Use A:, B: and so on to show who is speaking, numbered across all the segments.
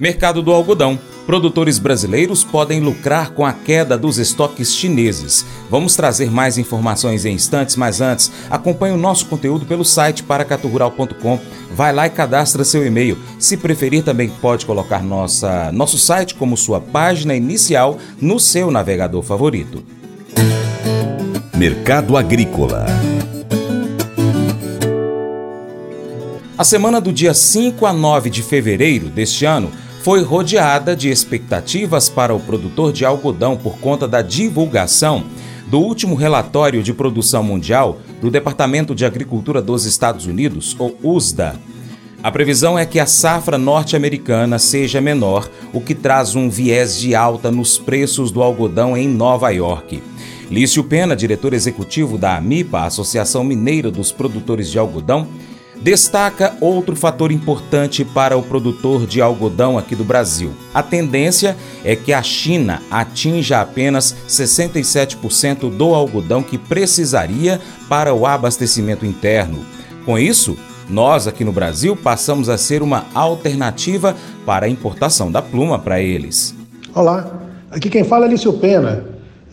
A: Mercado do algodão. Produtores brasileiros podem lucrar com a queda dos estoques chineses. Vamos trazer mais informações em instantes, mas antes, acompanhe o nosso conteúdo pelo site paracaturural.com. Vai lá e cadastra seu e-mail. Se preferir, também pode colocar nossa, nosso site como sua página inicial no seu navegador favorito.
B: Mercado Agrícola.
A: A semana do dia 5 a 9 de fevereiro deste ano foi rodeada de expectativas para o produtor de algodão por conta da divulgação do último relatório de produção mundial do Departamento de Agricultura dos Estados Unidos, ou USDA. A previsão é que a safra norte-americana seja menor, o que traz um viés de alta nos preços do algodão em Nova York. Lício Pena, diretor executivo da AMIPA, Associação Mineira dos Produtores de Algodão, destaca outro fator importante para o produtor de algodão aqui do Brasil. A tendência é que a China atinja apenas 67% do algodão que precisaria para o abastecimento interno. Com isso, nós aqui no Brasil passamos a ser uma alternativa para a importação da pluma para eles.
C: Olá, aqui quem fala é Lício Pena,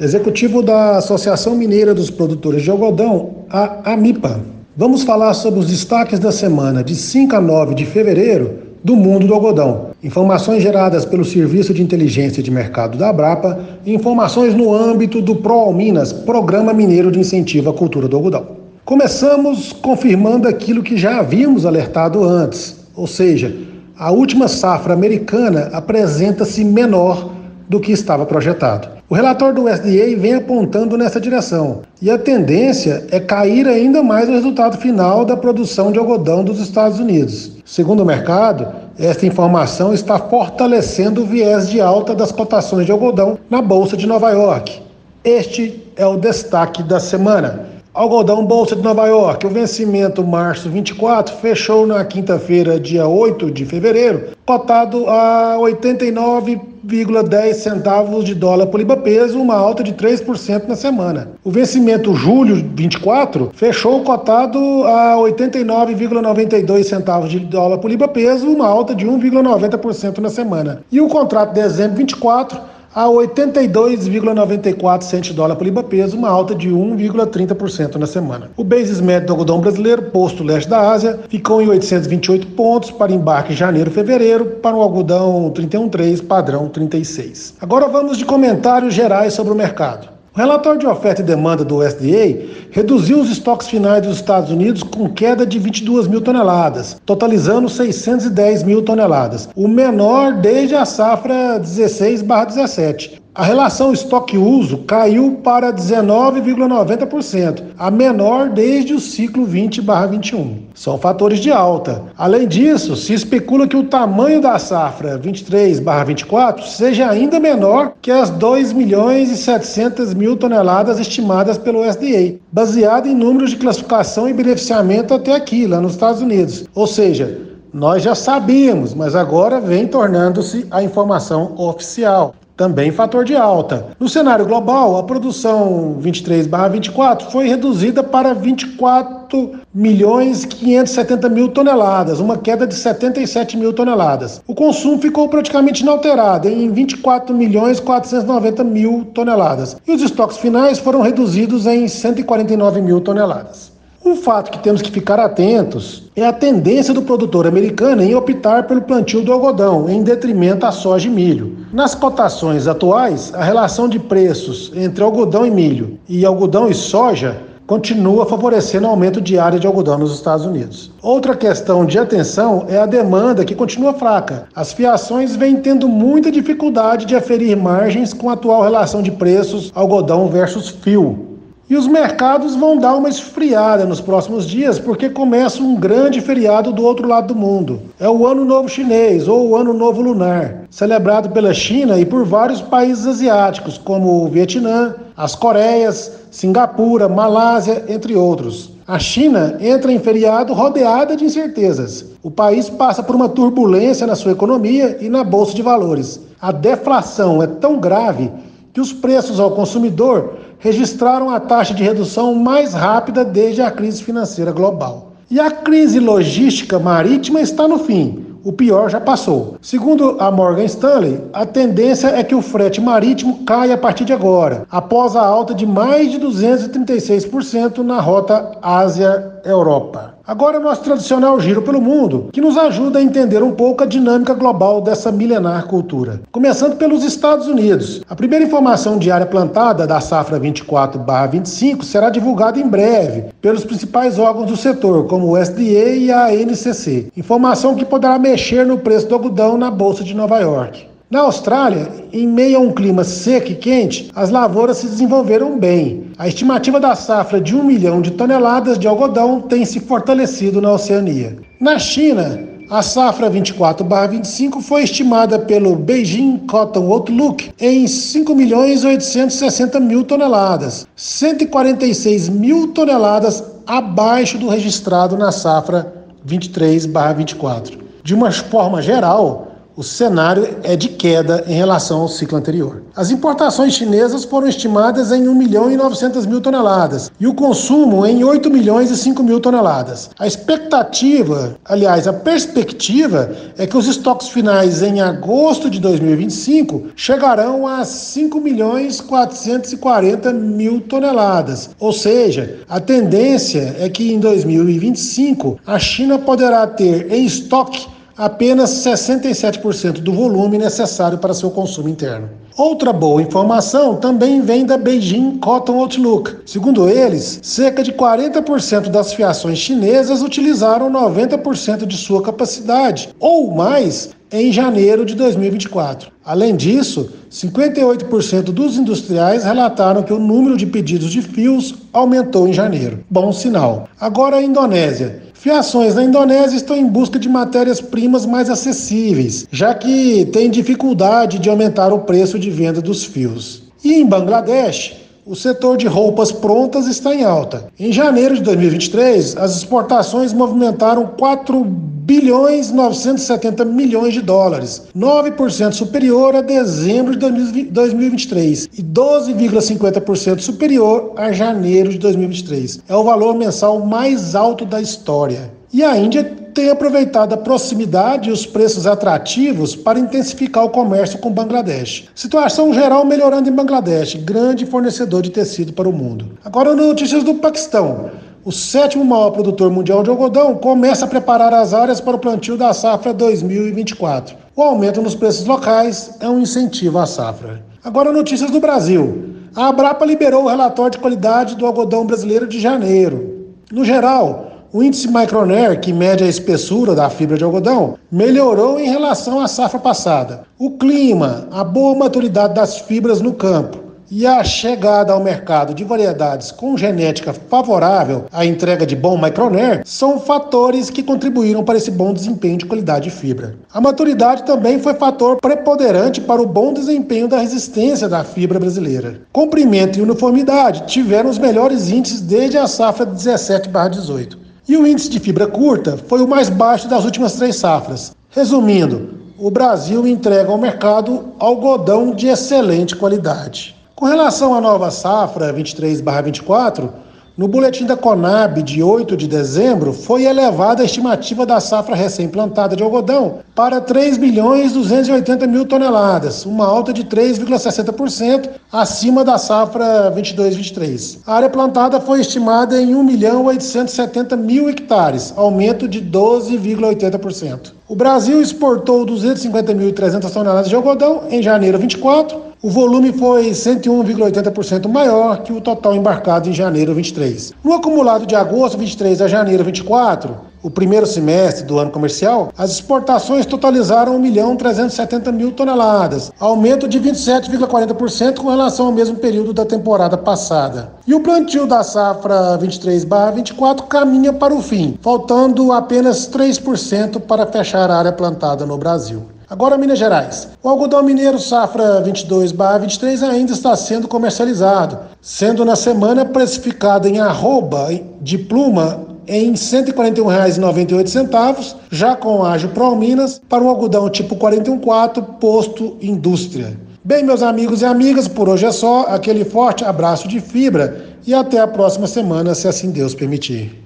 C: executivo da Associação Mineira dos Produtores de Algodão, a AMIPA. Vamos falar sobre os destaques da semana de 5 a 9 de fevereiro do mundo do algodão. Informações geradas pelo Serviço de Inteligência de Mercado da Abrapa e informações no âmbito do ProAlminas, Programa Mineiro de Incentivo à Cultura do Algodão. Começamos confirmando aquilo que já havíamos alertado antes, ou seja, a última safra americana apresenta-se menor do que estava projetado. O relatório do USDA vem apontando nessa direção, e a tendência é cair ainda mais o resultado final da produção de algodão dos Estados Unidos. Segundo o mercado, esta informação está fortalecendo o viés de alta das cotações de algodão na Bolsa de Nova York. Este é o destaque da semana. Algodão Bolsa de Nova York, o vencimento março 24 fechou na quinta-feira, dia 8 de fevereiro, cotado a 89,10 centavos de dólar por libra peso, uma alta de 3% na semana. O vencimento julho 24 fechou cotado a 89,92 centavos de dólar por libra peso, uma alta de 1,90% na semana. E o contrato de dezembro 24 a 82,94 cento dólar por libra peso, uma alta de 1,30% na semana. O basis médio do algodão brasileiro, posto leste da Ásia, ficou em 828 pontos para embarque em janeiro e fevereiro, para o algodão 31,3 padrão 36. Agora vamos de comentários gerais sobre o mercado. O relatório de oferta e demanda do USDA reduziu os estoques finais dos Estados Unidos com queda de 22 mil toneladas, totalizando 610 mil toneladas, o menor desde a safra 16/17. A relação estoque-uso caiu para 19,90%, a menor desde o ciclo 20/21. São fatores de alta. Além disso, se especula que o tamanho da safra 23/24 seja ainda menor que as 2 milhões e 700 mil toneladas estimadas pelo USDA, baseado em números de classificação e beneficiamento até aqui, lá nos Estados Unidos. Ou seja, nós já sabíamos, mas agora vem tornando-se a informação oficial também fator de alta. No cenário global, a produção 23/24 foi reduzida para 24 milhões 570 mil toneladas, uma queda de 77 mil toneladas. O consumo ficou praticamente inalterado em 24 milhões 490 mil toneladas e os estoques finais foram reduzidos em 149 mil toneladas. Um fato que temos que ficar atentos é a tendência do produtor americano em optar pelo plantio do algodão em detrimento à soja e milho. Nas cotações atuais, a relação de preços entre algodão e milho e algodão e soja continua favorecendo o aumento de área de algodão nos Estados Unidos. Outra questão de atenção é a demanda, que continua fraca. As fiações vêm tendo muita dificuldade de aferir margens com a atual relação de preços algodão versus fio. E os mercados vão dar uma esfriada nos próximos dias, porque começa um grande feriado do outro lado do mundo. É o Ano Novo Chinês ou o Ano Novo Lunar, celebrado pela China e por vários países asiáticos, como o Vietnã, as Coreias, Singapura, Malásia, entre outros. A China entra em feriado rodeada de incertezas. O país passa por uma turbulência na sua economia e na bolsa de valores. A deflação é tão grave que os preços ao consumidor registraram a taxa de redução mais rápida desde a crise financeira global. E a crise logística marítima está no fim. o pior já passou. Segundo a Morgan Stanley, a tendência é que o frete marítimo caia a partir de agora, após a alta de mais de 236% na rota Ásia-Europa. Agora, nosso tradicional giro pelo mundo, que nos ajuda a entender um pouco a dinâmica global dessa milenar cultura. Começando pelos Estados Unidos. A primeira informação de área plantada da safra 24-25 será divulgada em breve pelos principais órgãos do setor, como o SDA e a NCC. Informação que poderá mexer no preço do algodão na Bolsa de Nova York. Na Austrália, em meio a um clima seco e quente, as lavouras se desenvolveram bem. A estimativa da safra de um milhão de toneladas de algodão tem se fortalecido na Oceania. Na China, a safra 24/25 foi estimada pelo Beijing Cotton Outlook em 5 milhões 860 mil toneladas, 146 mil toneladas abaixo do registrado na safra 23/24. De uma forma geral, o cenário é de queda em relação ao ciclo anterior. As importações chinesas foram estimadas em 1 milhão e 900 mil toneladas e o consumo em 8 milhões e 5 mil toneladas. A expectativa, aliás, a perspectiva é que os estoques finais em agosto de 2025 chegarão a 5 milhões 440 mil toneladas. Ou seja, a tendência é que em 2025 a China poderá ter em estoque apenas 67% do volume necessário para seu consumo interno. Outra boa informação também vem da Beijing Cotton Outlook. Segundo eles, cerca de 40% das fiações chinesas utilizaram 90% de sua capacidade, ou mais, em janeiro de 2024. Além disso, 58% dos industriais relataram que o número de pedidos de fios aumentou em janeiro. Bom sinal. Agora a Indonésia. Fiações na Indonésia estão em busca de matérias-primas mais acessíveis, já que tem dificuldade de aumentar o preço de venda dos fios. E em Bangladesh, o setor de roupas prontas está em alta. Em janeiro de 2023, as exportações movimentaram 4 bilhões 970 milhões de dólares, 9% superior a dezembro de 2023 e 12,50% superior a janeiro de 2023. É o valor mensal mais alto da história. E a Índia tem aproveitado a proximidade e os preços atrativos para intensificar o comércio com Bangladesh. Situação geral melhorando em Bangladesh, grande fornecedor de tecido para o mundo. Agora, notícias do Paquistão. O sétimo maior produtor mundial de algodão começa a preparar as áreas para o plantio da safra 2024. O aumento nos preços locais é um incentivo à safra. Agora, notícias do Brasil. A Abrapa liberou o relatório de qualidade do algodão brasileiro de janeiro. No geral, o índice Micronair, que mede a espessura da fibra de algodão, melhorou em relação à safra passada. O clima, a boa maturidade das fibras no campo e a chegada ao mercado de variedades com genética favorável à entrega de bom Micronair são fatores que contribuíram para esse bom desempenho de qualidade de fibra. A maturidade também foi fator preponderante para o bom desempenho da resistência da fibra brasileira. Comprimento e uniformidade tiveram os melhores índices desde a safra 17/18. E o índice de fibra curta foi o mais baixo das últimas três safras. Resumindo, o Brasil entrega ao mercado algodão de excelente qualidade. Com relação à nova safra 23/24, no boletim da Conab de 8 de dezembro, foi elevada a estimativa da safra recém-plantada de algodão para 3 milhões 280 mil toneladas, uma alta de 3,60% acima da safra 22-23. A área plantada foi estimada em 1 milhão 870 mil hectares, aumento de 12,80%. O Brasil exportou 250.300 toneladas de algodão em janeiro 24. O volume foi 101,80% maior que o total embarcado em janeiro 23. No acumulado de agosto 23 a janeiro 24, o primeiro semestre do ano comercial, as exportações totalizaram 1 milhão 370 mil toneladas, aumento de 27,40% com relação ao mesmo período da temporada passada. E o plantio da safra 23/24 caminha para o fim, faltando apenas 3% para fechar a área plantada no Brasil. Agora, Minas Gerais. O algodão mineiro safra 22/23 ainda está sendo comercializado, sendo na semana precificado em arroba de pluma em R$ 141,98, já com ágio Pro Minas, para um algodão tipo 414, posto indústria. Bem, meus amigos e amigas, por hoje é só. Aquele forte abraço de fibra e até a próxima semana, se assim Deus permitir.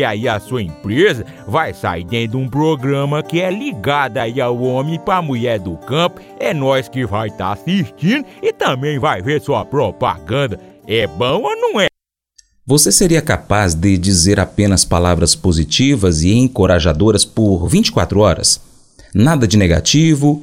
B: porque aí a sua empresa vai sair dentro de um programa que é ligado aí ao homem para mulher do campo. É nós que vai estar tá assistindo e também vai ver sua propaganda. É bom ou não é?
A: Você seria capaz de dizer apenas palavras positivas e encorajadoras por 24 horas? Nada de negativo,